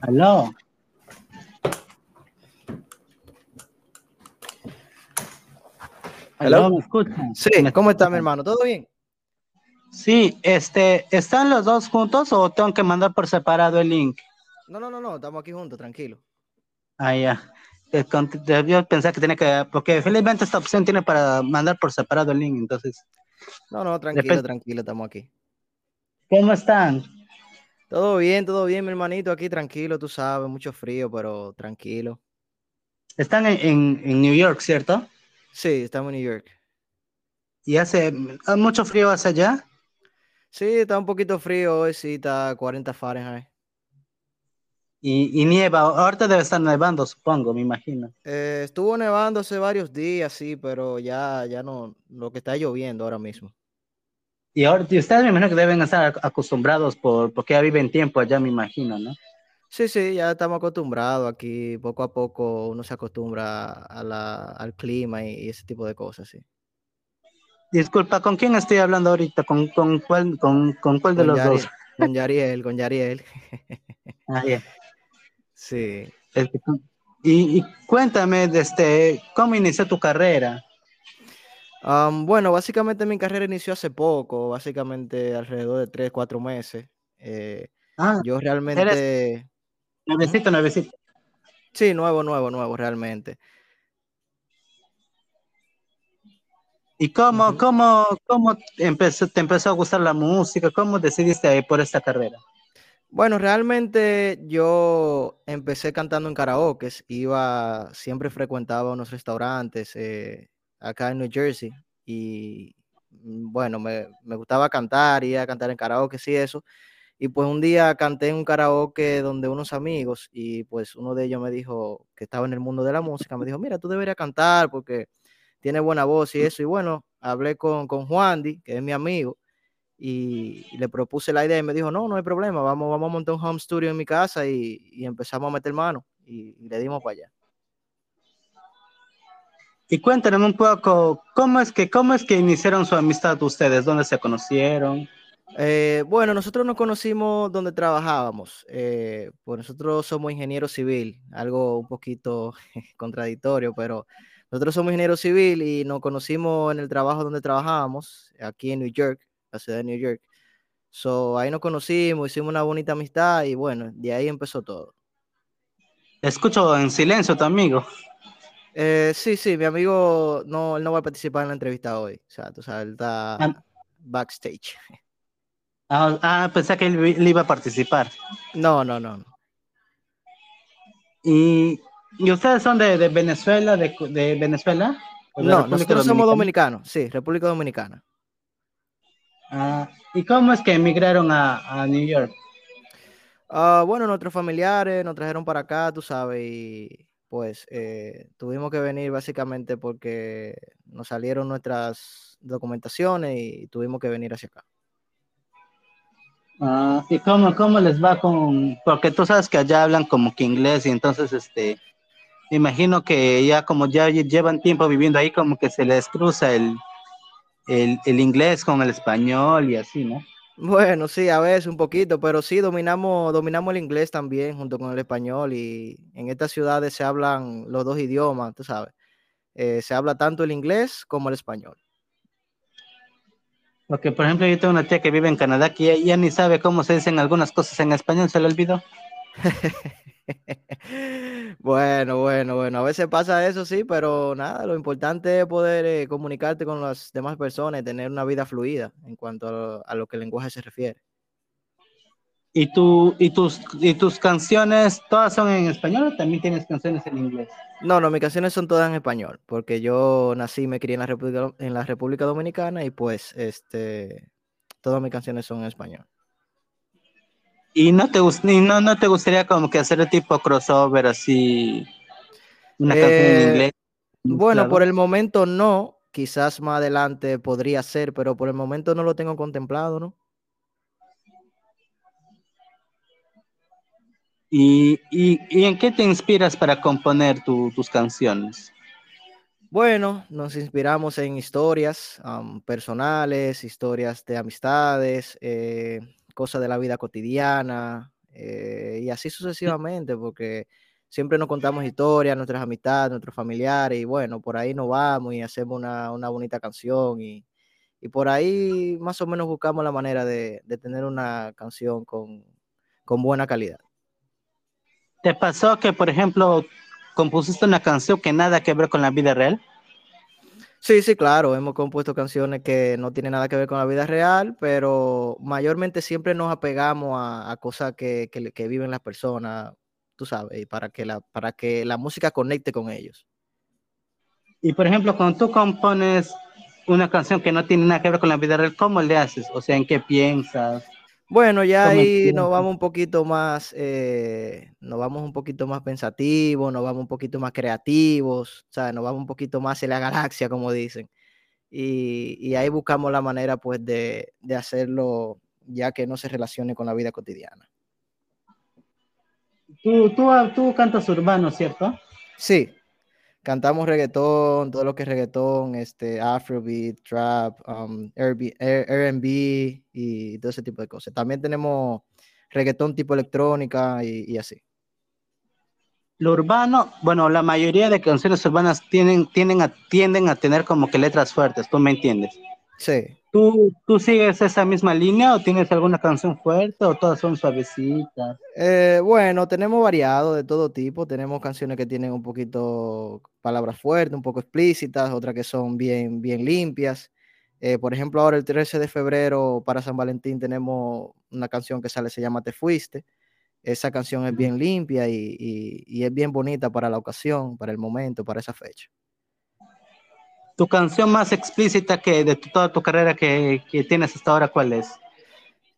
Aló. Aló. ¿me escuchan? Sí, ¿cómo está mi hermano? ¿Todo bien? Sí, este, ¿están los dos juntos o tengo que mandar por separado el link? No, no, no, no, estamos aquí juntos, tranquilo. Ah, ya. Eh, con- Debió pensar que tiene que, porque felizmente esta opción tiene para mandar por separado el link, entonces. No, no, tranquilo, tranquilo, estamos aquí. ¿Cómo están? Todo bien, todo bien, mi hermanito, aquí tranquilo, tú sabes, mucho frío, pero tranquilo. Están en, en, en New York, ¿cierto? Sí, estamos en New York. ¿Y hace ah, mucho frío hacia allá? Sí, está un poquito frío hoy, sí, está a 40 Fahrenheit. Y, y nieva, ahorita debe estar nevando, supongo, me imagino. Eh, estuvo nevando hace varios días, sí, pero ya, ya no, lo que está lloviendo ahora mismo. Y ahora, y ustedes me imagino que deben estar ac- acostumbrados por, porque ya viven tiempo allá, me imagino, ¿no? Sí, sí, ya estamos acostumbrados aquí, poco a poco uno se acostumbra a la, al clima y, y ese tipo de cosas, sí. Disculpa, ¿con quién estoy hablando ahorita? ¿Con, con cuál, con, con cuál de Con los Yari- dos? Con Yariel, con Yariel. Ah, ya. Sí. Este, Y, y cuéntame, de este, ¿cómo inició tu carrera? Bueno, básicamente mi carrera inició hace poco, básicamente alrededor de tres, cuatro meses. Eh, Ah, yo realmente, nuevecito, nuevecito. sí, nuevo, nuevo, nuevo, realmente. ¿Y cómo, Ujú. cómo, cómo empezó, te empezó a gustar la música? ¿Cómo decidiste ir por esta carrera? Bueno, realmente yo empecé cantando en karaoke, iba, siempre frecuentaba unos restaurantes eh, acá en New Jersey y mm, bueno, me, me gustaba cantar, iba a cantar en karaoke y eso. Y pues un día canté en un karaoke donde unos amigos y pues uno de ellos me dijo que estaba en el mundo de la música, me dijo, mira, tú deberías cantar porque tiene buena voz y eso. Y bueno, hablé con, con Juan Di, que es mi amigo, y, le propuse la idea y me dijo, no, no hay problema, vamos, vamos a montar un home studio en mi casa y, y empezamos a meter mano y, y le dimos para allá. Y cuéntame un poco, ¿cómo es que, cómo es que iniciaron su amistad ustedes? ¿Dónde se conocieron? Eh, bueno, nosotros nos conocimos donde trabajábamos. eh, pues nosotros somos ingenieros civil, algo un poquito contradictorio, pero nosotros somos ingenieros civil y nos conocimos en el trabajo donde trabajábamos, aquí en New York, la ciudad de New York. So, ahí nos conocimos, hicimos una bonita amistad y bueno, de ahí empezó todo. Escucho en silencio tu amigo. Eh, sí, sí, mi amigo no, él no va a participar en la entrevista hoy. O sea, tú sabes, él está Ah. backstage. Ah, ah, pensé que él, él iba a participar. No, no, no. ¿Y, y ustedes son de, de Venezuela? De, de Venezuela? ¿O de No, República nosotros somos dominicanos, sí, República Dominicana. Ah, ¿Y cómo es que emigraron a, a New York? Ah, bueno, nuestros familiares nos trajeron para acá, tú sabes, y pues eh, tuvimos que venir básicamente porque nos salieron nuestras documentaciones y tuvimos que venir hacia acá. Ah, ¿Y cómo, cómo les va con...? Porque tú sabes que allá hablan como que inglés y entonces, este, imagino que ya como ya lle- llevan tiempo viviendo ahí, como que se les cruza el, el, el inglés con el español y así, ¿no? Bueno, sí, a veces un poquito, pero sí dominamos, dominamos el inglés también junto con el español y en estas ciudades se hablan los dos idiomas, tú sabes. Eh, se habla tanto el inglés como el español. Porque, por ejemplo, yo tengo una tía que vive en Canadá que ya, ya ni sabe cómo se dicen algunas cosas en español, se le olvidó. Bueno, bueno, bueno, a veces pasa eso, sí, pero nada, lo importante es poder eh, comunicarte con las demás personas y tener una vida fluida en cuanto a, a lo que el lenguaje se refiere. ¿Y, tú, y, tus, ¿Y tus canciones todas son en español o también tienes canciones en inglés? No, no, mis canciones son todas en español, porque yo nací y me crié en la República, en la República Dominicana y pues este, todas mis canciones son en español. ¿Y no te, gust- y no, no te gustaría como que hacer el tipo crossover así? Una canción en Eh, inglés. Bueno, por el momento no, quizás más adelante podría ser, pero por el momento no lo tengo contemplado, ¿no? ¿Y, y, y en qué te inspiras para componer tu- tus canciones? Bueno, nos inspiramos en historias um, personales, historias de amistades, eh, cosas de la vida cotidiana eh, y así sucesivamente, porque siempre nos contamos historias, nuestras amistades, nuestros familiares y bueno, por ahí nos vamos y hacemos una, una bonita canción y, y, por ahí más o menos buscamos la manera de, de tener una canción con, con buena calidad. ¿Te pasó que, por ejemplo, compusiste una canción que nada que ver con la vida real? Sí, sí, claro, hemos compuesto canciones que no tienen nada que ver con la vida real, pero mayormente siempre nos apegamos a, cosas que, que, viven las personas, tú sabes, para que, la, para que la música conecte con ellos. Y por ejemplo, cuando tú compones una canción que no tiene nada que ver con la vida real, ¿cómo le haces? O sea, ¿en qué piensas? Bueno, ya ahí nos vamos un poquito más, eh, nos vamos un poquito más pensativos, nos vamos un poquito más creativos, o sea, nos vamos un poquito más en la galaxia, como dicen. Y, y ahí buscamos la manera, pues, de, de, hacerlo ya que no se relacione con la vida cotidiana. Tú, tú, tú cantas urbano, ¿cierto? Sí, cantamos reggaetón, todo lo que es reggaetón, este, afrobeat, trap, um, R&B y todo ese tipo de cosas. También tenemos reggaetón tipo electrónica y, así. Lo urbano, bueno, la mayoría de canciones urbanas tienen, tienen tienden a tener como que letras fuertes, ¿tú me entiendes? Sí. ¿Tú, ¿Tú sigues esa misma línea o tienes alguna canción fuerte o todas son suavecitas? Eh, bueno, tenemos variado de todo tipo. Tenemos canciones que tienen un poquito palabras fuertes, un poco explícitas, otras que son bien, bien limpias. Eh, por ejemplo, ahora el 13 de febrero para San Valentín tenemos una canción que sale, se llama Te Fuiste. Esa canción es bien limpia y, y, y es bien bonita para la ocasión, para el momento, para esa fecha. ¿Tu canción más explícita que de toda tu carrera que, que, tienes hasta ahora, cuál es?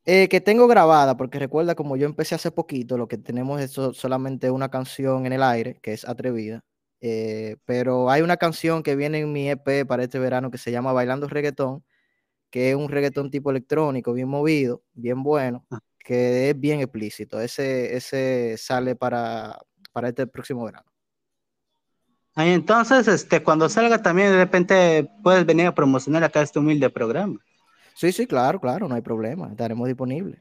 Eh, que tengo grabada, porque recuerda, como yo empecé hace poquito, lo que tenemos es solamente una canción en el aire, que es Atrevida. Eh, pero hay una canción que viene en mi EP para este verano que se llama Bailando Reggaetón, que es un reggaetón tipo electrónico, bien movido, bien bueno, ah. que es bien explícito. Ese, ese sale para, para este próximo verano. Entonces, este, cuando salga también de repente puedes venir a promocionar acá este humilde programa. Sí, sí, claro, claro, no hay problema, estaremos disponibles.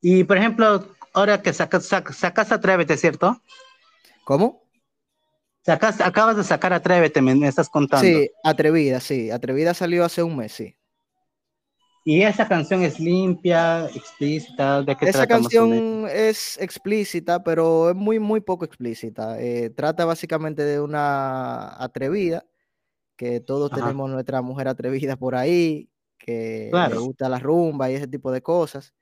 Y por ejemplo, ahora que sacas, sacas, sacas Atrévete, ¿cierto? ¿Cómo? Sacas, acabas de sacar Atrévete, me, me estás contando. Sí, Atrevida, sí, Atrevida salió hace un mes, sí. Y esa canción es limpia, explícita. ¿de qué esa trata canción es explícita, pero es muy, muy poco explícita. Eh, trata básicamente de una atrevida, que todos Ajá. tenemos nuestra mujer atrevida por ahí, que claro. le gusta la rumba y ese tipo de cosas.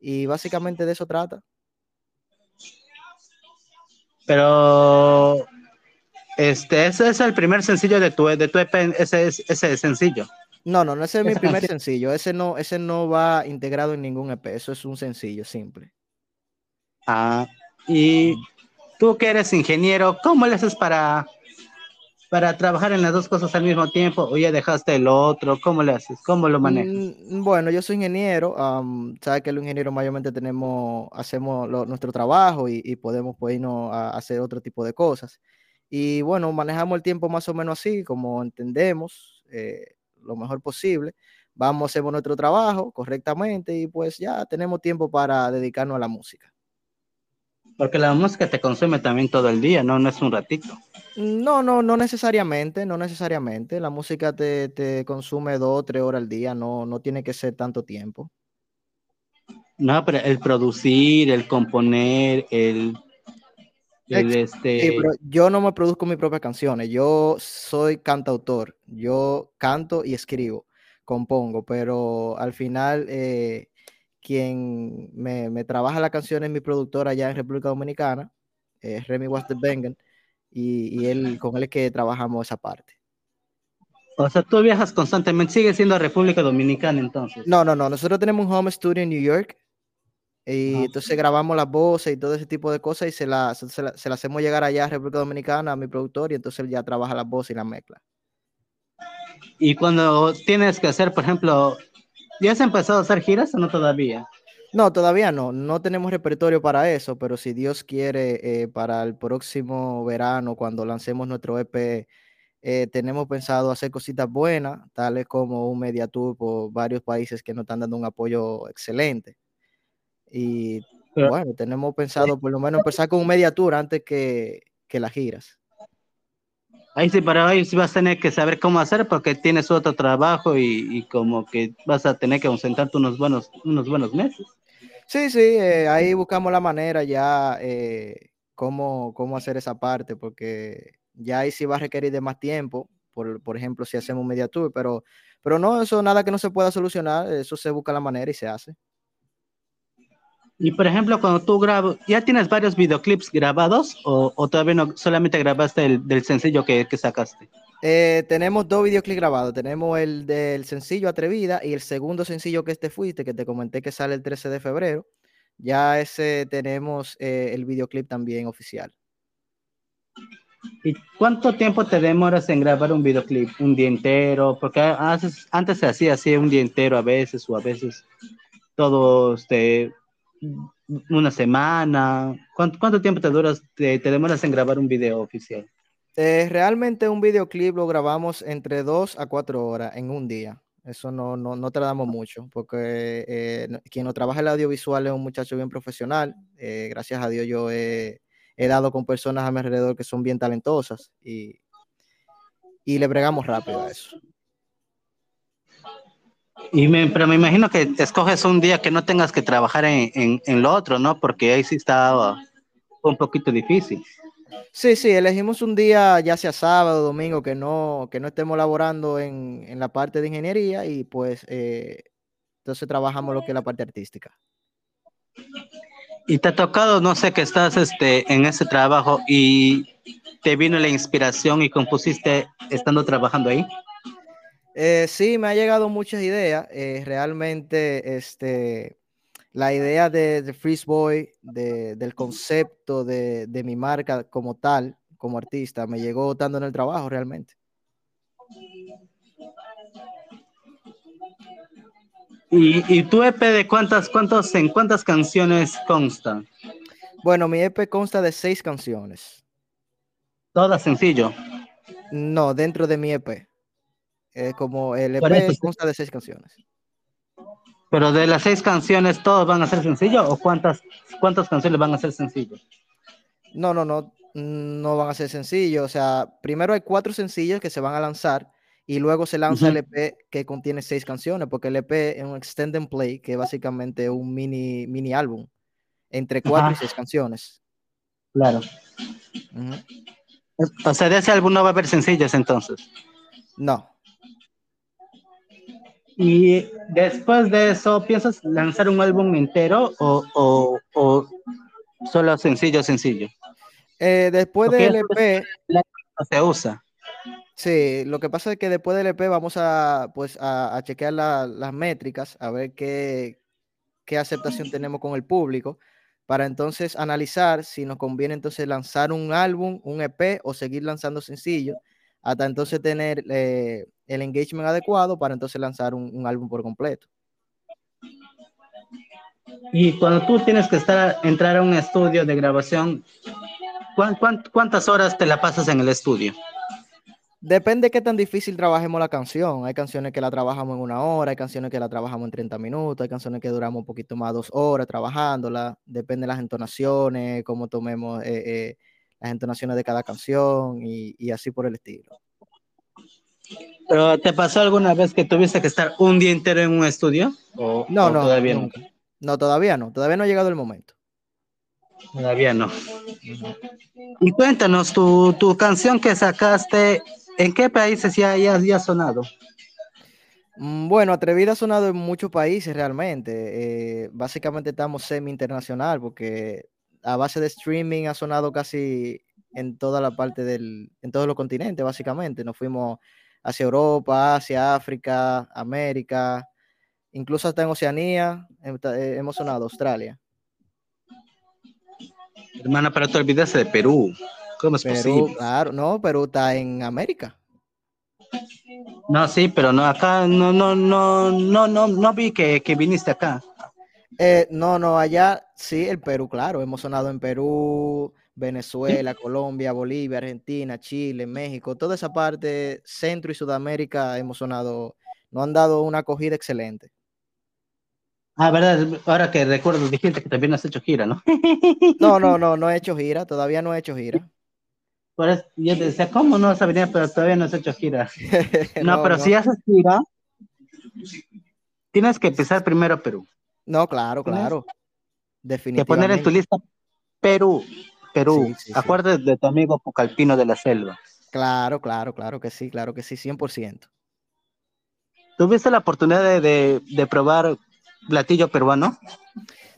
Y básicamente de eso trata. Pero este, ese es el primer sencillo de tu, de tu EP, ese, ese sencillo. No, no, no ese es mi primer sencillo. Ese no, ese no va integrado en ningún EP. Eso es un sencillo simple. Ah, y tú que eres ingeniero, ¿cómo le haces para, para trabajar en las dos cosas al mismo tiempo? ¿O ya dejaste el otro? ¿Cómo le haces? ¿Cómo lo manejas? Mm, bueno, yo soy ingeniero. Um, Sabes que los ingenieros mayormente tenemos, hacemos lo, nuestro trabajo y, y podemos pues, irnos a hacer otro tipo de cosas. Y bueno, manejamos el tiempo más o menos así, como entendemos. Eh, lo mejor posible, vamos, hacemos nuestro trabajo correctamente y pues ya tenemos tiempo para dedicarnos a la música. Porque la música te consume también todo el día, ¿no? No es un ratito. No, no, no necesariamente, no necesariamente. La música te, te consume dos o tres horas al día, no, no tiene que ser tanto tiempo. No, pero el producir, el componer, el el, este... Sí, pero yo no me produzco mis propias canciones, yo soy cantautor, yo canto y escribo, compongo, pero al final eh, quien me, me, trabaja la canción es mi productor allá en República Dominicana, es Remy Wasterbengen, y, y él, con él es que trabajamos esa parte. O sea, tú viajas constantemente, sigue siendo República Dominicana entonces. No, no, no, nosotros tenemos un home studio en New York, y ah, entonces grabamos las voces y todo ese tipo de cosas y se las se la, se la hacemos llegar allá a República Dominicana a mi productor y entonces él ya trabaja las voces y las mezcla. Y cuando tienes que hacer, por ejemplo, ¿ya has empezado a hacer giras o no todavía? No, todavía no. No tenemos repertorio para eso, pero si Dios quiere, eh, para el próximo verano, cuando lancemos nuestro EP, Eh, tenemos pensado hacer cositas buenas, tales como un media tour por varios países que nos están dando un apoyo excelente. Y bueno, tenemos pensado por lo menos empezar con un media tour antes que, que las giras. Ahí sí, para ahí sí vas a tener que saber cómo hacer porque tienes otro trabajo y, como que vas a tener que concentrarte unos buenos, unos buenos meses. Sí, sí, eh, ahí buscamos la manera ya eh, cómo, cómo hacer esa parte porque ya ahí sí va a requerir de más tiempo, por, por ejemplo, si hacemos media tour, pero, pero no, eso nada que no se pueda solucionar, eso se busca la manera y se hace. Y por ejemplo, cuando tú grabas, ¿ya tienes varios videoclips grabados o, todavía no solamente grabaste el del sencillo que, que sacaste? Eh, tenemos dos videoclips grabados. Tenemos el del sencillo Atrevida y el segundo sencillo que este fuiste, que te comenté que sale el 13 de febrero. Ya ese tenemos eh, el videoclip también oficial. ¿Y cuánto tiempo te demoras en grabar un videoclip? ¿Un día entero? Porque antes se hacía así un día entero a veces o a veces todo este, una semana. ¿Cuánto, tiempo te, duras, te, demoras en grabar un video oficial? Eh, realmente un videoclip lo grabamos entre dos a cuatro horas en un día. Eso no, no, no tardamos mucho, porque eh, quien no trabaja el audiovisual es un muchacho bien profesional. Eh, gracias a Dios yo he, dado con personas a mi alrededor que son bien talentosas y, y le bregamos rápido a eso. Y me, pero me imagino que te escoges un día que no tengas que trabajar en, en, lo otro, ¿no? Porque ahí sí está un poquito difícil. Sí, sí, elegimos un día, ya sea sábado, domingo, que no, que no estemos laborando en, en la parte de ingeniería y pues eh, entonces trabajamos lo que es la parte artística. Y te ha tocado, no sé, que estás este, en ese trabajo y te vino la inspiración y compusiste estando trabajando ahí. Eh, sí, me ha llegado muchas ideas. Eh, realmente, este, la idea de, de Freeze Boy, del concepto de, mi marca como tal, como artista, me llegó estando en el trabajo realmente. ¿Y, y tu EP de cuántas, cuántos, en cuántas canciones consta? Bueno, mi EP consta de seis canciones. ¿Todas sencillo? No, dentro de mi EP. Eh, como el EP consta de seis canciones. Pero de las seis canciones, ¿todos van a ser sencillos o cuántas, cuántas canciones van a ser sencillos? No, no, no, no van a ser sencillos. O sea, primero hay cuatro sencillos que se van a lanzar y luego se lanza el EP que contiene seis canciones, porque el EP es un extend and play, que es básicamente un mini, mini álbum, entre cuatro y seis canciones. Claro. O sea, de ese álbum no va a haber sencillos entonces. No. Y después de eso, ¿piensas lanzar un álbum entero o, o, solo sencillo, sencillo? Eh, después del EP... Se usa. Sí, lo que pasa es que después del EP vamos a, pues, a, chequear las métricas, a ver qué, qué aceptación tenemos con el público, para entonces analizar si nos conviene entonces lanzar un álbum, un EP o seguir lanzando sencillos hasta entonces tener eh, el engagement adecuado para entonces lanzar un, álbum por completo. Y cuando tú tienes que estar, entrar a un estudio de grabación, cuántas horas te la pasas en el estudio? Depende de qué tan difícil trabajemos la canción. Hay canciones que la trabajamos en una hora, hay canciones que la trabajamos en 30 minutos, hay canciones que duramos un poquito más, dos horas trabajándola. Depende de las entonaciones, cómo tomemos eh, eh, las entonaciones de cada canción y, así por el estilo. ¿Pero te pasó alguna vez que tuviste que estar un día entero en un estudio? ¿O, no, no, todavía no. No, todavía no, todavía no ha llegado el momento. Todavía no. Y cuéntanos, tu, tu canción que sacaste, ¿en qué países ya, ya, ya ha sonado? Mm, bueno, Atrevida ha sonado en muchos países realmente. Eh, básicamente estamos semi-internacional porque a base de streaming ha sonado casi en toda la parte del, en todos los continentes, básicamente. Nos fuimos hacia Europa, hacia África, América, incluso hasta en Oceanía, eh, hemos sonado Australia. Hermana, pero te olvidaste de Perú. ¿Cómo es posible? Claro, no, Perú está en América. No, sí, pero no, acá no, no, no, no, no, no vi que, que viniste acá. Eh, no, no, allá sí, el Perú, claro, hemos sonado en Perú, Venezuela, Colombia, Bolivia, Argentina, Chile, México, toda esa parte, Centro y Sudamérica hemos sonado, nos han dado una acogida excelente. Ah, verdad, ahora que recuerdo, dijiste que también has hecho gira, ¿no? No, no, no, no he hecho gira, todavía no he hecho gira. Por eso yo te decía, ¿cómo no vas a venir? Pero todavía no has hecho gira. no, pero si haces gira, tienes que pisar primero Perú. No, claro, claro. Definitivamente. Que poner en tu lista Perú, Perú. Acuérdate de tu amigo Pucalpino de la Selva. Claro, claro, claro que sí, claro que sí, 100%. ¿Tuviste la oportunidad de, de, probar platillo peruano?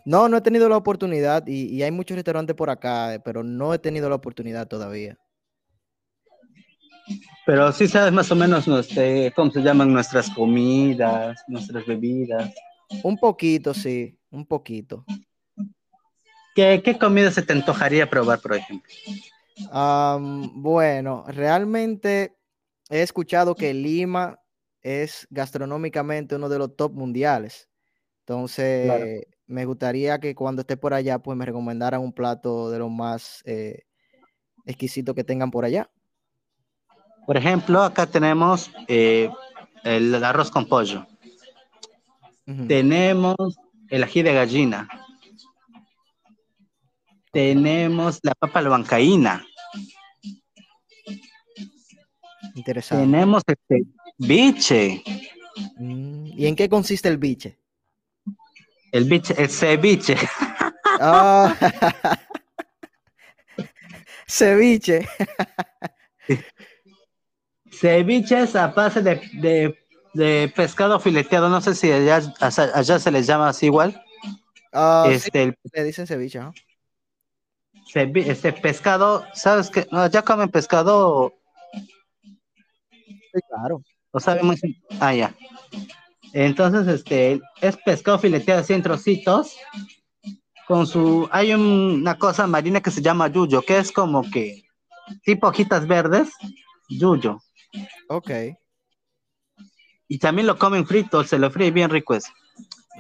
No, no he tenido la oportunidad y, y, hay muchos restaurantes por acá, pero no he tenido la oportunidad todavía. Pero sí sabes más o menos este, cómo se llaman nuestras comidas, nuestras bebidas. Un poquito, sí, un poquito. ¿Qué, comida se te antojaría probar, por ejemplo? bueno, realmente he escuchado que Lima es gastronómicamente uno de los top mundiales. Entonces, me gustaría que cuando esté por allá, pues me recomendaran un plato de los más eh, exquisitos que tengan por allá. Por ejemplo, acá tenemos eh, el arroz con pollo. Tenemos el ají de gallina. Tenemos la papa bancaína. Interesante. Tenemos este biche. Mm, ¿Y en qué consiste el biche? El biche, el ceviche. Ah. ceviche. ceviche es a base de, pescado fileteado. No sé si allá, allá se les llama así igual. Ah, este, le dicen ceviche, ¿no? este pescado, ¿sabes qué? No, ya comen pescado. Sí, claro. Lo sabemos. Ah, ya. Entonces, este, es pescado fileteado así en trocitos. Con su, hay una cosa marina que se llama yuyo, que es como que tipo hojitas verdes, yuyo. Ok. Y también lo comen frito, se lo fríe bien rico eso.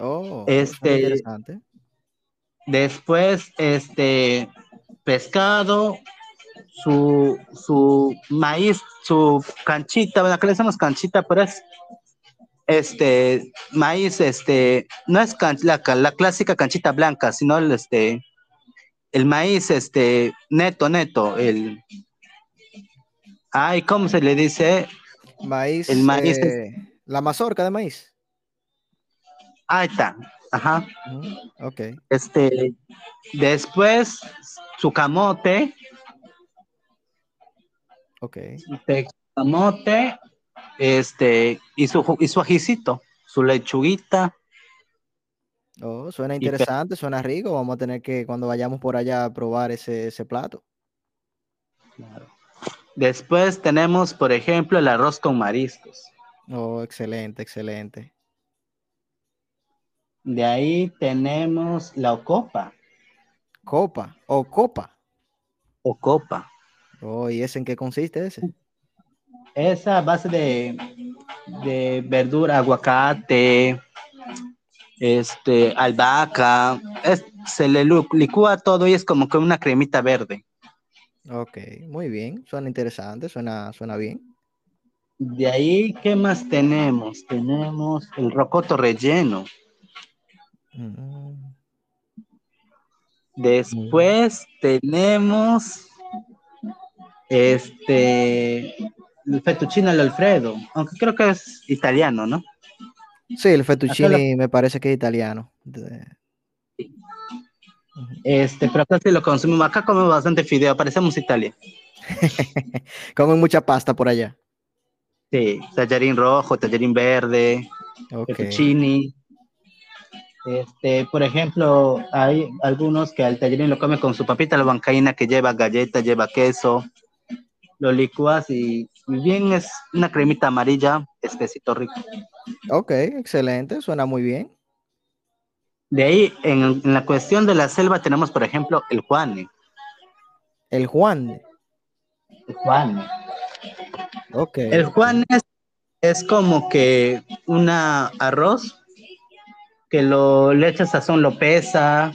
Oh, este, interesante. Después, este, pescado, su, su maíz, su canchita, bueno, acá le decimos canchita, pero es este maíz, este, no es la, la, clásica canchita blanca, sino el, este, el maíz, este, neto, neto, el, ay, ¿cómo se le dice? Maíz, el maíz, eh, la mazorca de maíz. Ahí está, ajá. ok. Este, después su camote. Ok. Este, camote, este, y su, y su ajicito, su lechuguita. Oh, suena interesante, suena rico. Vamos a tener que, cuando vayamos por allá, a probar ese, ese plato. Después tenemos, por ejemplo, el arroz con mariscos. Oh, excelente, excelente. De ahí tenemos la ocopa. Copa o copa. O copa. Oh, ¿y ese en qué consiste ese? Esa base de, de verdura, aguacate, este, albahaca, se le licúa todo y es como que una cremita verde. Ok, muy bien, suena interesante, suena, suena bien. De ahí, ¿qué más tenemos? Tenemos el rocoto relleno. Mm. Después tenemos este el fettuccine al Alfredo, aunque creo que es italiano, ¿no? Sí, el fettuccine me parece que es italiano. Este, pero acá sí lo consumimos. Acá comemos bastante fideo, parecemos Italia. Comen mucha pasta por allá. Sí, tallarín rojo, tallarín verde, fettuccine. Este, por ejemplo, hay algunos que al tallerín lo come con su papita la bancaína que lleva galleta, lleva queso, lo licuas y bien es una cremita amarilla, espesito rico. Ok, excelente, suena muy bien. De ahí, en, la cuestión de la selva tenemos, por ejemplo, el Juan. El Juan. El Juan. Ok. El Juan es, es como que una arroz que lo le echas sazón, lo pesa,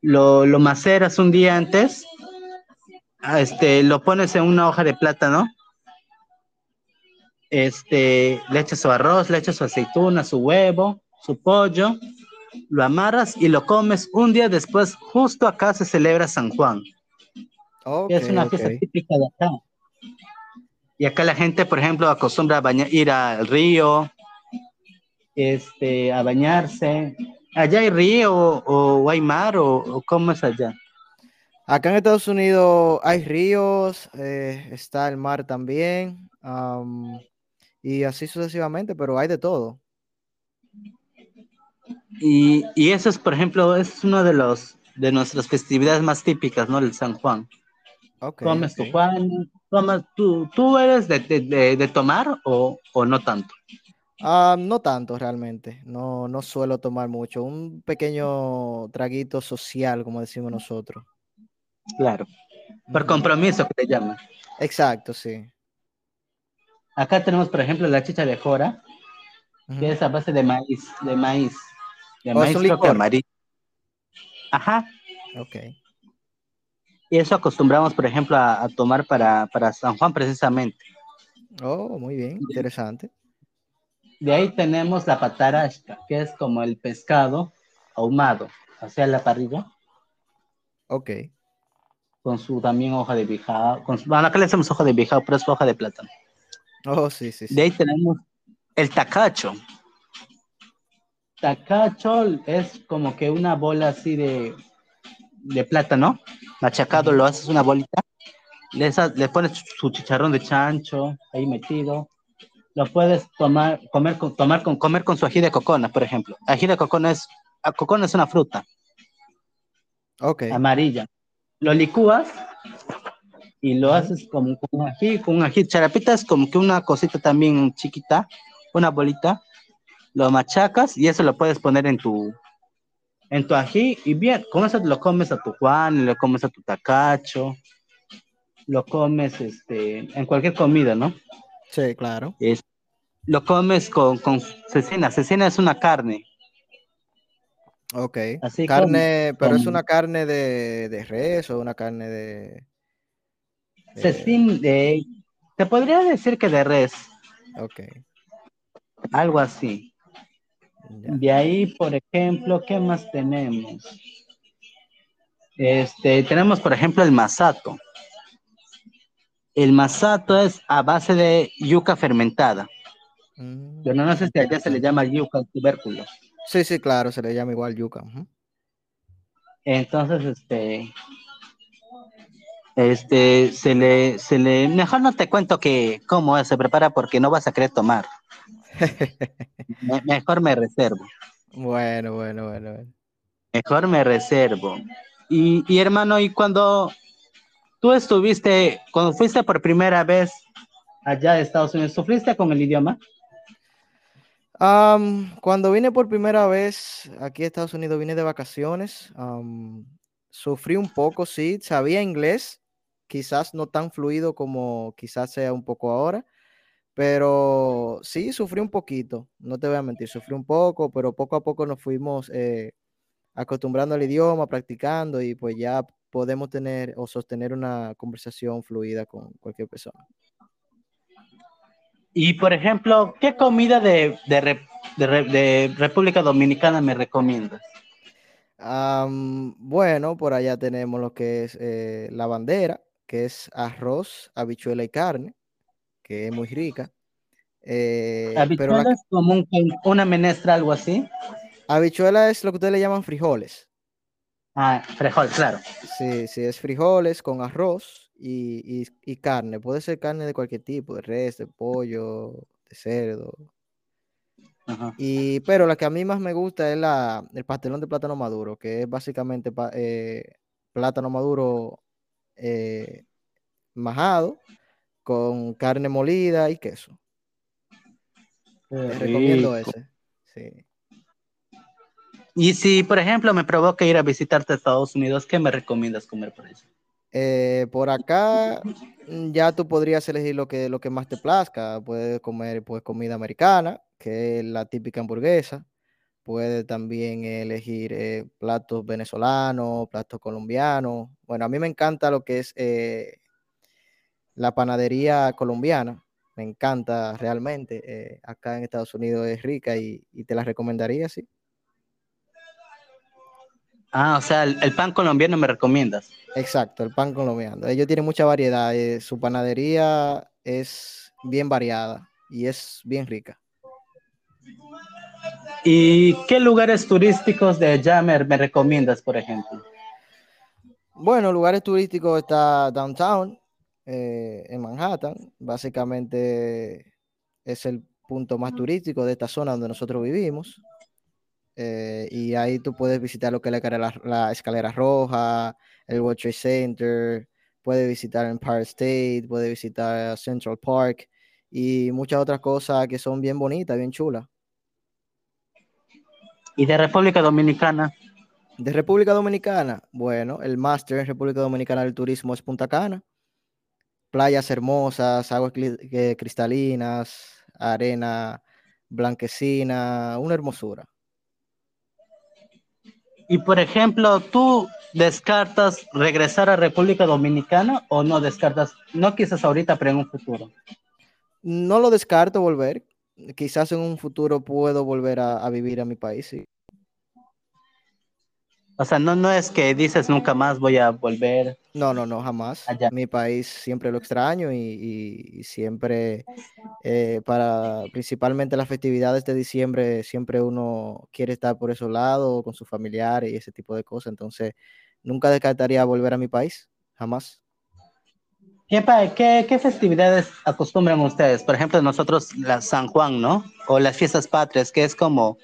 lo, lo maceras un día antes, ah, este, lo pones en una hoja de plátano, este, le echas su arroz, le echas su aceituna, su huevo, su pollo, lo amarras y lo comes un día después, justo acá se celebra San Juan. es una fiesta típica de acá. Y acá la gente, por ejemplo, acostumbra a ir al río, este, a bañarse. ¿Allá hay río o, hay mar o, cómo es allá? Acá en Estados Unidos hay ríos, eh, está el mar también, y así sucesivamente, pero hay de todo. Y, y, eso es, por ejemplo, es uno de los de nuestras festividades más típicas, ¿no? El San Juan. Okay, Comes tu Juan, ¿tú, ¿tú eres de, de, de tomar o, o, no tanto? Ah, no tanto realmente, no, no suelo tomar mucho, un pequeño traguito social, como decimos nosotros. Claro, por compromiso que te llaman. Exacto, sí. Acá tenemos, por ejemplo, la chicha de jora, que es a base de maíz, de maíz. De oh, maíz amarillo. Ajá. Ok. Y eso acostumbramos, por ejemplo, a, tomar para, para, San Juan precisamente. Oh, muy bien, interesante. De ahí tenemos la patarasca, que es como el pescado ahumado, hacia la parrilla. Ok. Con su también hoja de bijao. Con bueno, acá le hacemos hoja de bijao, pero es hoja de plátano. Oh, sí, sí, sí. De ahí tenemos el tacacho. Tacacho es como que una bola así de, de plátano, machacado, lo haces una bolita, le, le pones su chicharrón de chancho ahí metido, lo puedes tomar, comer con, tomar con, comer con su ají de cocona, por ejemplo. Ají de cocona es, cocona es una fruta. Ok. Amarilla. Lo licúas y lo haces como con un ají, con un ají. Charapita es como que una cosita también chiquita, una bolita. Lo machacas y eso lo puedes poner en tu, en tu ají y bien, con eso lo comes a tu Juan, lo comes a tu tacacho, lo comes este, en cualquier comida, ¿no? Sí, claro. Es, lo comes con, con cecina. Cecina es una carne. Ok. Así carne, pero es una carne de, de, res o una carne de. Cecina, de. Te podría decir que de res. Ok. Algo así. De ahí, por ejemplo, ¿qué más tenemos? Este, tenemos, por ejemplo, el masato. El masato es a base de yuca fermentada. Mm, Pero no sé si allá se le llama yuca al tubérculo. Sí, sí, claro, se le llama igual yuca. Entonces, este, este, se le, se le, mejor no te cuento que cómo se prepara porque no vas a querer tomar. Mejor me reservo. Bueno, bueno, bueno, Mejor me reservo. Y, y hermano, y cuando Tú estuviste, cuando fuiste por primera vez allá a Estados Unidos, ¿sufriste con el idioma? cuando vine por primera vez aquí a Estados Unidos, vine de vacaciones. sufrí un poco, sí. Sabía inglés, quizás no tan fluido como quizás sea un poco ahora, pero sí, sufrí un poquito. No te voy a mentir, sufrí un poco, pero poco a poco nos fuimos eh, acostumbrando al idioma, practicando y pues ya podemos tener o sostener una conversación fluida con cualquier persona. Y por ejemplo, ¿qué comida de, de, República Dominicana me recomiendas? bueno, por allá tenemos lo que es eh, la bandera, que es arroz, habichuela y carne, que es muy rica. Eh, ¿Habichuela es como una menestra, algo así? Habichuela es lo que ustedes le llaman frijoles. Ah, frijoles, claro. Sí, sí, es frijoles con arroz y, carne. Puede ser carne de cualquier tipo, de res, de pollo, de cerdo. Y, pero la que a mí más me gusta es la, el pastelón de plátano maduro, que es básicamente eh, plátano maduro eh, majado con carne molida y queso. Te recomiendo ese. Sí. Y si, por ejemplo, me provoca ir a visitarte a Estados Unidos, ¿qué me recomiendas comer por eso? Eh, por acá mm, ya tú podrías elegir lo que, lo que más te plazca. Puedes comer pues, comida americana, que es la típica hamburguesa. puede también elegir eh, platos venezolanos, platos colombianos. Bueno, a mí me encanta lo que es eh, la panadería colombiana. Me encanta realmente. eh, acá en Estados Unidos es rica y, y te la recomendaría, sí. Ah, o sea, el, el pan colombiano me recomiendas. Exacto, el pan colombiano. Ellos tienen mucha variedad. eh, su panadería es bien variada y es bien rica. ¿Y qué lugares turísticos de allá me, me recomiendas, por ejemplo? Bueno, lugares turísticos está downtown, eh, en Manhattan. Básicamente es el punto más turístico de esta zona donde nosotros vivimos. Eh, y ahí tú puedes visitar lo que es la, escalera- la escalera roja, el World Trade Center, puedes visitar Empire State, puedes visitar Central Park y muchas otras cosas que son bien bonitas, bien chulas. ¿Y de República Dominicana? De República Dominicana, bueno, el máster en República Dominicana del Turismo es Punta Cana. Playas hermosas, aguas cristalinas, arena blanquecina, una hermosura. Y por ejemplo, ¿tú descartas regresar a República Dominicana o no descartas? No quizás ahorita, pero en un futuro. No lo descarto volver. Quizás en un futuro puedo volver a, a vivir a mi país. sí. O sea, no, no es que dices nunca más voy a volver. No, no, no, jamás. Allá. Mi país siempre lo extraño y, y- y siempre, eh, para principalmente las festividades de diciembre, siempre uno quiere estar por esos lados con sus familiares y ese tipo de cosas. Entonces, nunca descartaría volver a mi país, jamás. ¿Qué, qué, qué festividades acostumbran ustedes? Por ejemplo, nosotros la San Juan, ¿no? O las fiestas patrias, que es como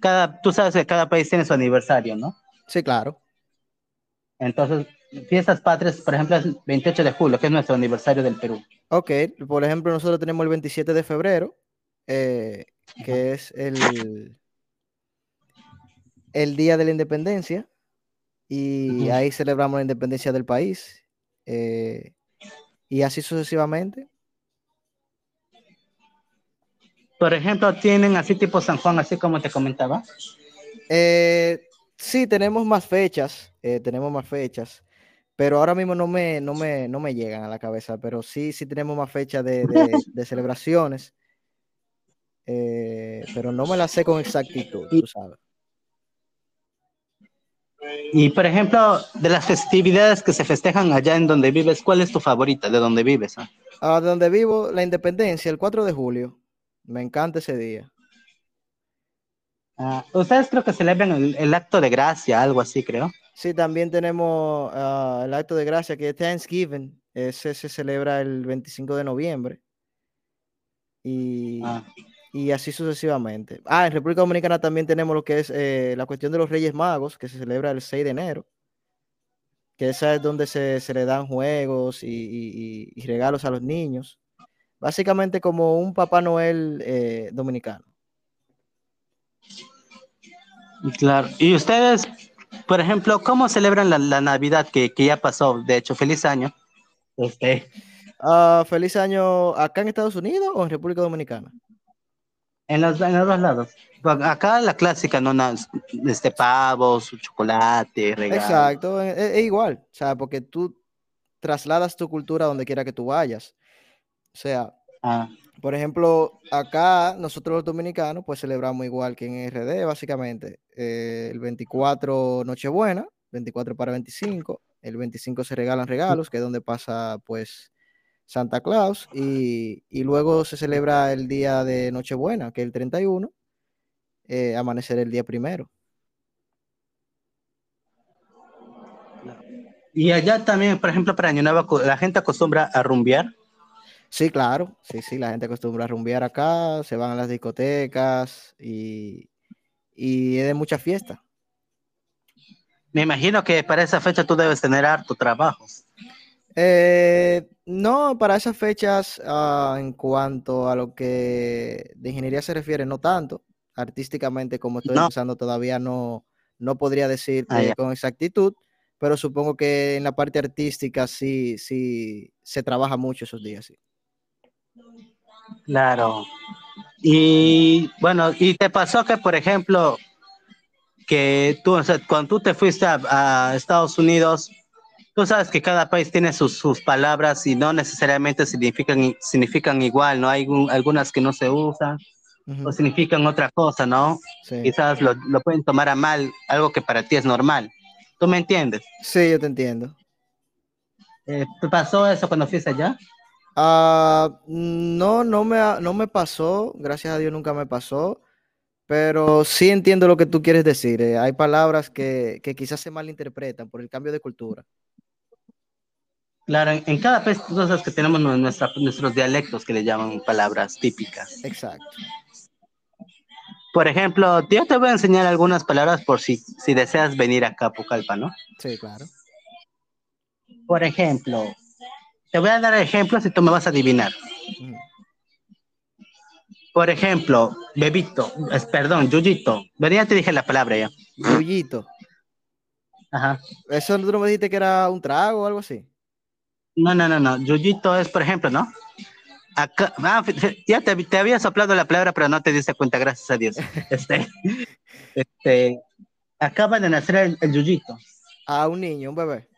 cada, tú sabes que cada país tiene su aniversario, ¿no? Sí, claro. Entonces, fiestas patrias, por ejemplo, es el 28 de julio, que es nuestro aniversario del Perú. Ok, por ejemplo, nosotros tenemos el 27 de febrero, eh, que es el, el Día de la Independencia, y ahí celebramos la independencia del país, eh, y así sucesivamente. Por ejemplo, tienen así tipo San Juan, así como te comentaba. Eh, sí, tenemos más fechas, eh, tenemos más fechas, pero ahora mismo no me, no me, no me llegan a la cabeza, pero sí, sí tenemos más fechas de, de- de celebraciones, eh, pero no me las sé con exactitud, tú sabes. Y por ejemplo, de las festividades que se festejan allá en donde vives, ¿cuál es tu favorita de donde vives? ah? Ah, donde vivo, la independencia, el 4 de julio. Me encanta ese día. Ah, ustedes creo que celebran el, el acto de gracia, algo así, creo. Sí, también tenemos ah, el acto de gracia que es Thanksgiving. Ese se celebra el 25 de noviembre. Y, Ah, y así sucesivamente. Ah, en República Dominicana también tenemos lo que es eh, la cuestión de los Reyes Magos, que se celebra el 6 de enero. Que esa es donde se, se le dan juegos y, y- y- y regalos a los niños. Básicamente como un Papá Noel eh, dominicano. Claro. Y ustedes, por ejemplo, ¿cómo celebran la, la Navidad que, que ya pasó? De hecho, feliz año. Este, Ah, feliz año acá en Estados Unidos o en República Dominicana. en, los, en los dos lados. Acá la clásica, ¿no? Este, pavos, chocolate, regalos. Exacto, es, es igual, o sea, porque tú trasladas tu cultura donde quiera que tú vayas. O sea, Ah, por ejemplo, acá nosotros los dominicanos pues celebramos igual que en RD, básicamente. eh, el 24 Nochebuena, 24 para 25, el 25 se regalan regalos, que es donde pasa pues Santa Claus, y, y luego se celebra el día de Nochebuena, que es el 31, eh, amanecer el día primero. Y allá también, por ejemplo, para Año Nuevo, la gente acostumbra a rumbear. Sí, claro, sí, sí, la gente acostumbra a rumbear acá, se van a las discotecas y, y es de mucha fiesta. Me imagino que para esa fecha tú debes tener harto trabajo. Eh, no, para esas fechas, ah, en cuanto a lo que de ingeniería se refiere, no tanto. Artísticamente, como estoy No. empezando, todavía no, no podría decirte Ah, ya. con exactitud, pero supongo que en la parte artística sí, sí se trabaja mucho esos días. sí. Claro. Y bueno, ¿y te pasó que, por ejemplo, que tú, o sea, cuando tú te fuiste a, a Estados Unidos, tú sabes que cada país tiene sus, sus palabras y no necesariamente significan, significan igual, ¿no? Hay un- algunas que no se usan o significan otra cosa, ¿no? Sí. Quizás lo, lo pueden tomar a mal, algo que para ti es normal. ¿Tú me entiendes? Sí, yo te entiendo. Eh, ¿te pasó eso cuando fuiste allá? Ah, no, no me, no me pasó, gracias a Dios nunca me pasó, pero sí entiendo lo que tú quieres decir. eh, Hay palabras que, que quizás se malinterpretan por el cambio de cultura. Claro, en, en cada país sabes que tenemos nuestra- nuestros dialectos que le llaman palabras típicas. Exacto. Por ejemplo, yo te voy a enseñar algunas palabras por si, si deseas venir acá a Pucallpa, ¿no? Sí, claro. Por ejemplo, te voy a dar ejemplos y tú me vas a adivinar. Por ejemplo, bebito, es- perdón, yuyito. Venía, te dije la palabra ya. Yuyito. Ajá. ¿Eso tú no me dijiste que era un trago o algo así? No, no, no, no. Yuyito es, por ejemplo, ¿no? Acá, ah, ya te, te había soplado la palabra, pero no te diste cuenta, gracias a Dios. Este, este, acaba de nacer el, el yuyito, A un niño, un bebé.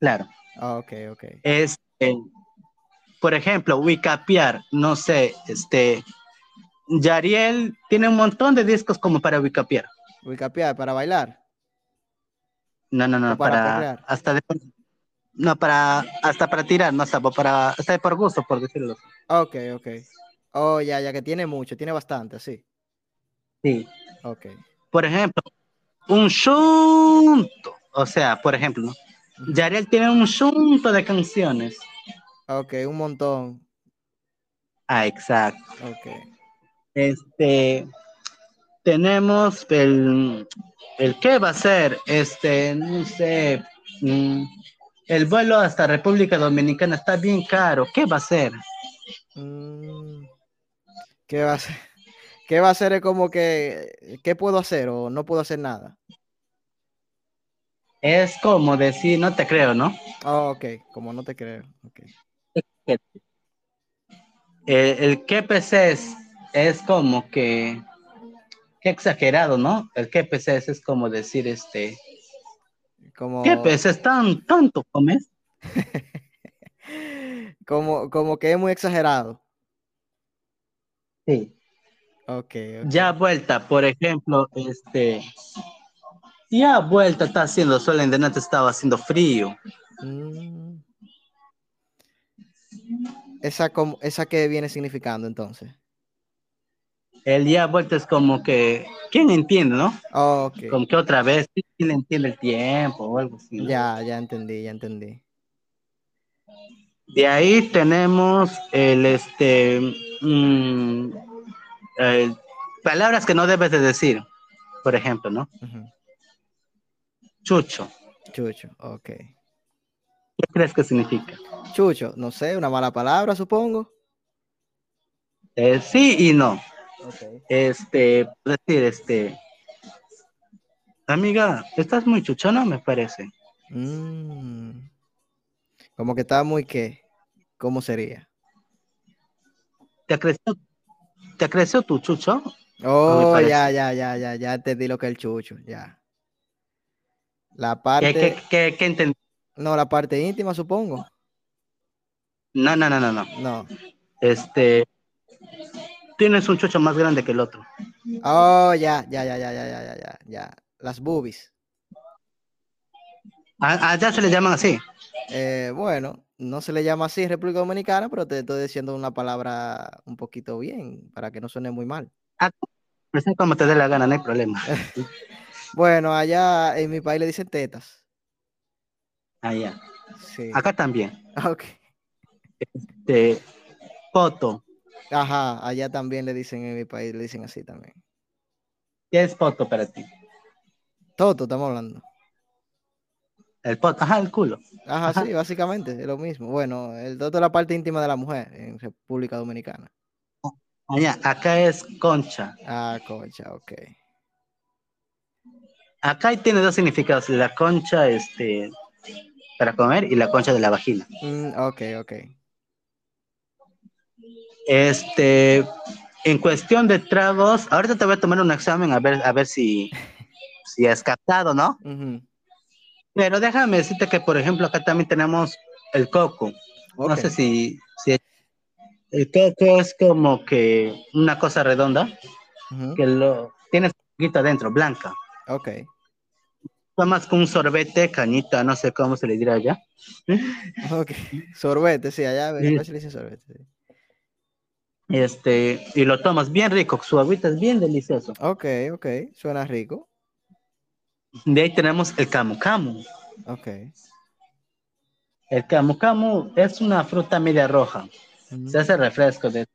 claro. Ah, ok, ok. Este, por ejemplo, Wicapiar, no sé, este, Yariel tiene un montón de discos como para Wicapiar. Wicapiar, para bailar. No, no, no, ¿O para hasta de, no, para, hasta para tirar, no, hasta para, hasta de por gusto, por decirlo. Ok, ok. Oh, ya, ya que tiene mucho, tiene bastante, sí. Sí. Ok. Por ejemplo, un shunto, o sea, por ejemplo, ¿no? Ujú. Yariel tiene un shunto de canciones. Ok, un montón. Ah, exacto. Ok. Este, tenemos el, el qué va a ser, este, no sé, mm, el vuelo hasta República Dominicana está bien caro, ¿qué va a ser? Mm, ¿Qué va a ser? ¿Qué va a hacer? Es como que, ¿qué puedo hacer o no puedo hacer nada? Es como decir, no te creo, ¿no? Oh, ok, como no te creo. ok. Eh, el qué PC es, es como que, qué exagerado, ¿no? El qué PC es, como decir, este, Como, ¿qué tan, tanto comes? como, como que es muy exagerado. Sí. Ok, ok. Ya vuelta, por ejemplo, este. Ya vuelta está haciendo sol, en delante estaba haciendo frío. Mm. Esa, como, esa que viene significando entonces. El ya vuelta es como que. ¿Quién entiende, no? Oh, ok. Como que otra vez, ¿quién entiende el tiempo o algo así? ¿no? Ya, ya entendí, ya entendí. De ahí tenemos el este. mm, palabras que no debes de decir. Por ejemplo, ¿no? Ujú. Chucho. Chucho, ok. ¿Qué crees que significa? Chucho, no sé, una mala palabra, supongo. Eh, sí y no. Ok. Este, decir, este, amiga, estás muy chuchona, me parece. Mm. Como que está muy qué. ¿Cómo sería? ¿Te creció, te creció tu chucho? Oh, ya, ya, ya, ya, ya entendí lo que es el chucho, ya. La ¿Qué, parte, qué, qué, no, la parte íntima, supongo. No, no, no, no, no. No. Este, tienes un chucho más grande que el otro. Oh, ya, ya, ya, ya, ya, ya, ya, ya, ya. Las boobies. Allá se le llaman así. Eh, bueno, no se le llama así en República Dominicana, pero te estoy diciendo una palabra un poquito bien, para que no suene muy mal. Pues es como te dé la gana, no hay problema. Bueno, allá en mi país le dicen tetas. Allá. Sí. Acá también. Ok. Este, poto. Ajá, allá también le dicen en mi país, le dicen así también. ¿Qué es poto para ti? Toto, estamos hablando. El poto, ajá, el culo. Ajá, Ajá. sí, básicamente, es lo mismo. Bueno, el toto es la parte íntima de la mujer en República Dominicana. Allá, acá es concha. Ah, concha, ok. Acá tiene dos significados, la concha este, para comer y la concha de la vagina. Mm, ok, ok. Este, en cuestión de tragos, ahorita te voy a tomar un examen a ver, a ver si, si has captado, ¿no? Ujú. Pero déjame decirte que, por ejemplo, acá también tenemos el coco. No Ok. sé si, si el coco es como que una cosa redonda Ujú. que lo tienes un poquito adentro, blanca. Ok. Tomas con un sorbete, cañita, no sé cómo se le dirá allá. Ok. Sorbete, sí, allá se le dice sorbete. sí. Este, y lo tomas bien rico, su agüita es bien delicioso. Ok, ok. Suena rico. De ahí tenemos el camu camu. Ok. El camu camu es una fruta media roja. Se hace refresco de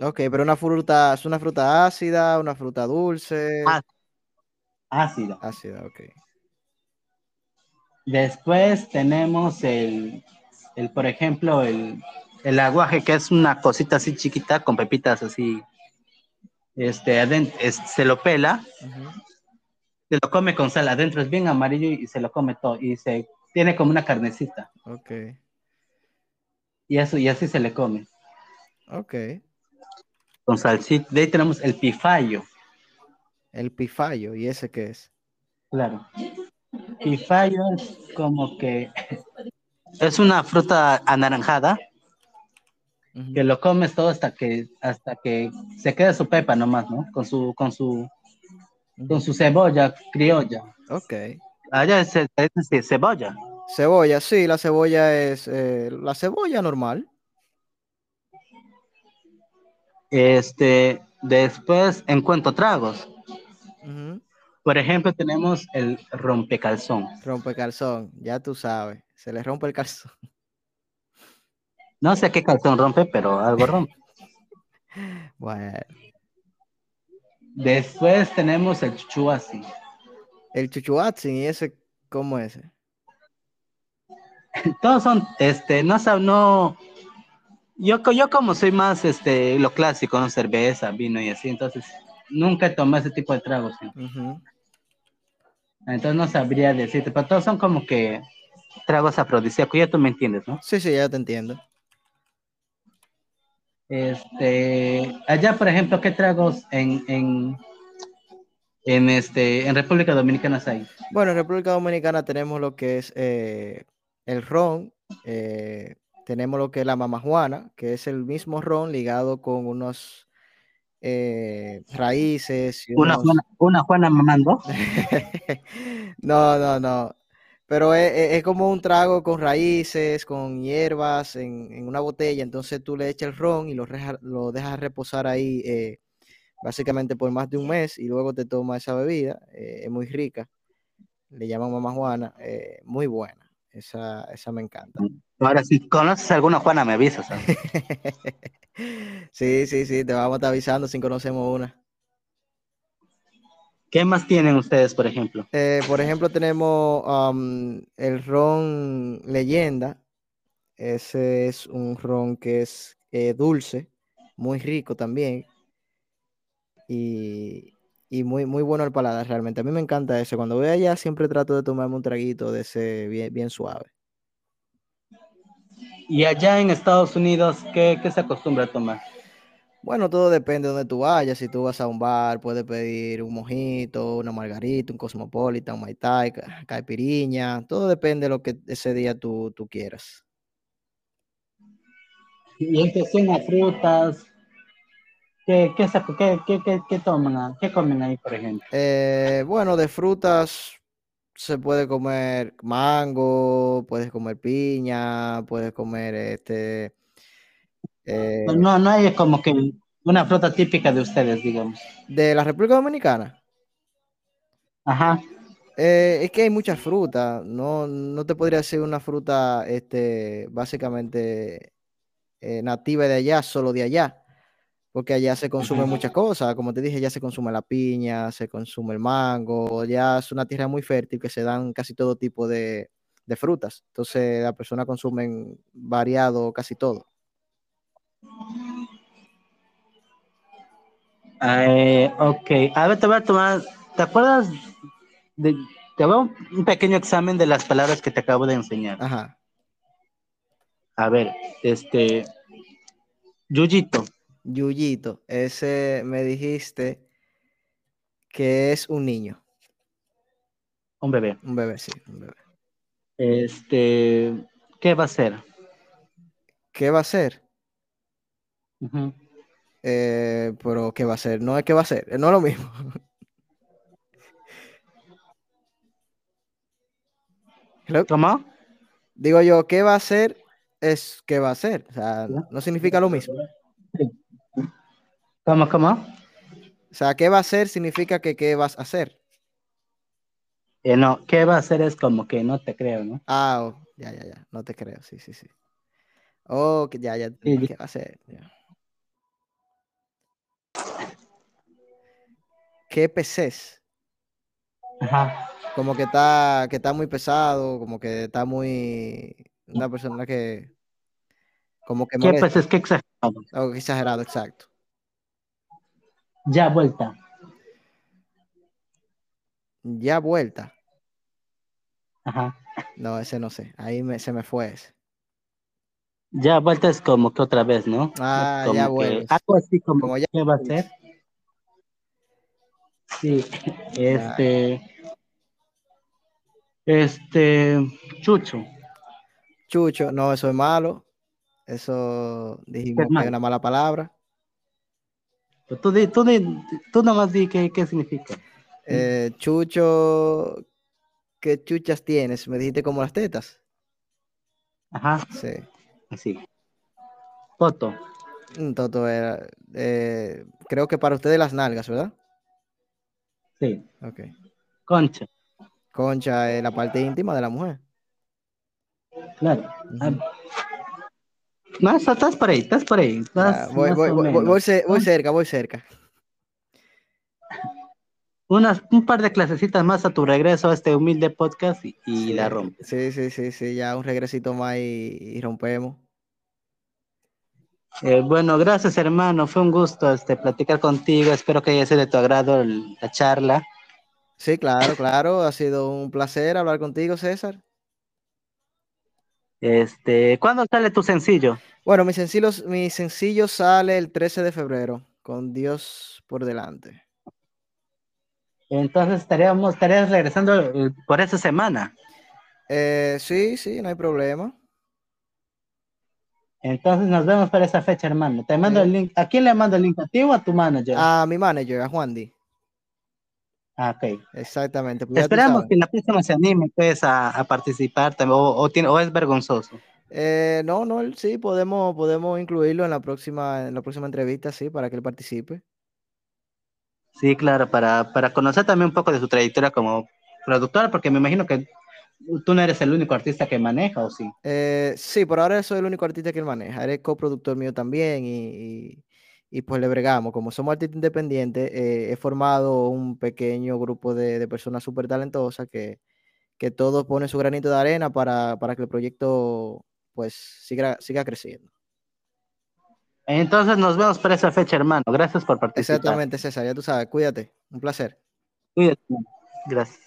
Ok, pero una fruta, es una fruta ácida, una fruta dulce. Ah. ácido. Ácida, ok. Después tenemos el, el por ejemplo, el, el aguaje, que es una cosita así chiquita con pepitas así. Este, aden- es- se lo pela, Ujú. se lo come con sal. Adentro es bien amarillo y se lo come todo. Y se tiene como una carnecita. Ok. Y eso, y así se le come. Ok. Con salsita. De ahí tenemos el pifayo. El pifayo, ¿y ese qué es? Claro. Pifayo es como que es una fruta anaranjada que lo comes todo hasta que hasta que se queda su pepa nomás, ¿no? Con su con su con su cebolla criolla. Ok. Allá es, es- es cebolla. Cebolla, sí, la cebolla es eh, la cebolla normal. Este, después encuentro tragos. Por ejemplo, tenemos el rompecalzón. Rompe calzón, ya tú sabes. Se le rompe el calzón. No sé qué calzón rompe, pero algo rompe. Bueno, Después tenemos el chuchuasi. el chuchuatzin, ¿y ese cómo es? Todos son, este, no no. Yo, yo como soy más, este, lo clásico, ¿no? Cerveza, vino y así, entonces nunca tomé ese tipo de tragos. Entonces no sabría decirte, pero todos son como que tragos afrodisíacos, ya tú me entiendes, ¿no? Sí, sí, ya te entiendo. Este, allá, por ejemplo, ¿qué tragos en, en, en, este, en República Dominicana hay? Bueno, en República Dominicana tenemos lo que es eh, el ron, eh, tenemos lo que es la mamajuana, que es el mismo ron ligado con unos eh, raíces y Una unos... Juana, una Juana mamando. No, no, no. Pero es, es- como un trago con raíces, con hierbas en, en una botella. Entonces tú le echas el ron y lo, reja- lo dejas reposar ahí eh, básicamente por más de un mes y luego te tomas esa bebida. eh, es muy rica. Le llaman Mamá Juana. eh, muy buena. Esa, esa me encanta. Ahora, si conoces alguna Juana, me avisas. ¿sabes? Sí, sí, sí. Te vamos a estar avisando si conocemos una. ¿Qué más tienen ustedes, por ejemplo? Eh, por ejemplo, tenemos am, el ron leyenda. Ese es un ron que es eh, dulce, muy rico también. Y, y muy, muy bueno al paladar realmente. A mí me encanta ese. Cuando voy allá siempre trato de tomarme un traguito de ese bien, bien suave. Y allá en Estados Unidos, ¿qué, qué se acostumbra a tomar? Bueno, todo depende de donde tú vayas. Si tú vas a un bar, puedes pedir un mojito, una margarita, un cosmopolitan, un mai tai, ca- caipiriña. Todo depende de lo que ese día tú, tú quieras. Y en cuestión a frutas, ¿qué, qué, qué, qué, toman? ¿Qué comen ahí, por ejemplo? Eh, bueno, de frutas se puede comer mango, puedes comer piña, puedes comer este. eh, No, no hay como que una fruta típica de ustedes, digamos. de la República Dominicana. Ajá. eh, es que hay muchas frutas. No, no te podría decir una fruta este, básicamente eh, nativa de allá, solo de allá. Porque allá se consume Ujú. muchas cosas. Como te dije, ya se consume la piña, se consume el mango. Ya es una tierra muy fértil que se dan casi todo tipo de, de frutas. Entonces, las personas consumen variado casi todo. Eh, ok, a ver, te voy a tomar, ¿te acuerdas? De, te voy a un un pequeño examen de las palabras que te acabo de enseñar. Ajá. A ver, este, Yuyito, Yuyito, ese me dijiste que es un niño. Un bebé. Un bebé, sí, un bebé. Este, ¿qué va a ser? ¿Qué va a ser? Eh, pero ¿qué va a ser? No es qué va a ser, no es lo mismo. Hello. ¿Cómo? Digo yo, ¿qué va a ser? Es qué va a ser. O sea, no significa lo mismo. ¿Cómo, cómo? O sea, ¿qué va a ser? Significa que qué vas a hacer. Eh, no, ¿qué va a hacer? Es como que no te creo, ¿no? Ah, oh, ya, ya, ya. No te creo. Sí, sí, sí. Oh, que ya, ya. Sí, ¿Qué va a? Ya. ¿Qué peces? Ajá. Como que está, que está muy pesado, como que está muy. Una persona que. Como que ¿Qué pues es que exagerado? Algo exagerado, exacto. Ya vuelta. Ya vuelta. Ajá. No, ese no sé. Ahí me, se me fue ese. Ya vuelta es como que otra vez, ¿no? Ah, Como ya vuelves. Algo así como, Como ya ¿qué va a ser? Sí, este, este, Chucho. Chucho, no, eso es malo. Eso dijimos que es una mala palabra. Tú, tú, tú nomás di qué, qué significa. Eh, Chucho, ¿qué chuchas tienes? Me dijiste como las tetas. Ajá, Sí. así. Foto. Mm, Toto era. eh, creo que para ustedes las nalgas, ¿verdad? Sí. Ok. Concha. Concha es la parte íntima de la mujer. Claro. Ah, No, estás, por ahí, estás por ahí. Estás voy, más voy- voy- voy- voy ce- voy cerca, voy cerca. Unas, un par de clasecitas más a tu regreso a este humilde podcast y, y Sí, la rompes. Sí, sí, sí, sí, ya un regresito más y, y rompemos. Eh, bueno, gracias hermano, fue un gusto este, platicar contigo, espero que haya sido de tu agrado el- la charla. Sí, claro, claro, ha sido un placer hablar contigo, César. Este, ¿cuándo sale tu sencillo? Bueno, mi sencillo, mi sencillo sale el 13 de febrero, con Dios por delante. Entonces estaríamos, estarías regresando eh, por esa semana. Eh, sí, sí, no hay problema. Entonces nos vemos para esa fecha, hermano. Te mando Sí. el link. ¿A quién le mando el link? ¿A ti o a tu manager? A mi manager, a Juan Di. Ah, ok. Exactamente. pues Esperamos que la próxima se anime pues, a, a participar también, o, o tiene, o es vergonzoso. Eh, no, no, sí, podemos, podemos incluirlo en la próxima, en la próxima entrevista, sí, para que él participe. Sí, claro, para, para conocer también un poco de su trayectoria como productor, porque me imagino que tú no eres el único artista que maneja, ¿o sí? Eh, sí, por ahora soy el único artista que él maneja. Él es coproductor mío también y, y- y, pues le bregamos. Como somos artistas independientes, eh, he formado un pequeño grupo de, de personas súper talentosas que, que todos ponen su granito de arena para, para que el proyecto pues siga, siga creciendo. Entonces nos vemos para esa fecha, hermano. Gracias por participar. Exactamente, César, ya tú sabes, cuídate. Un placer. Cuídate. Gracias.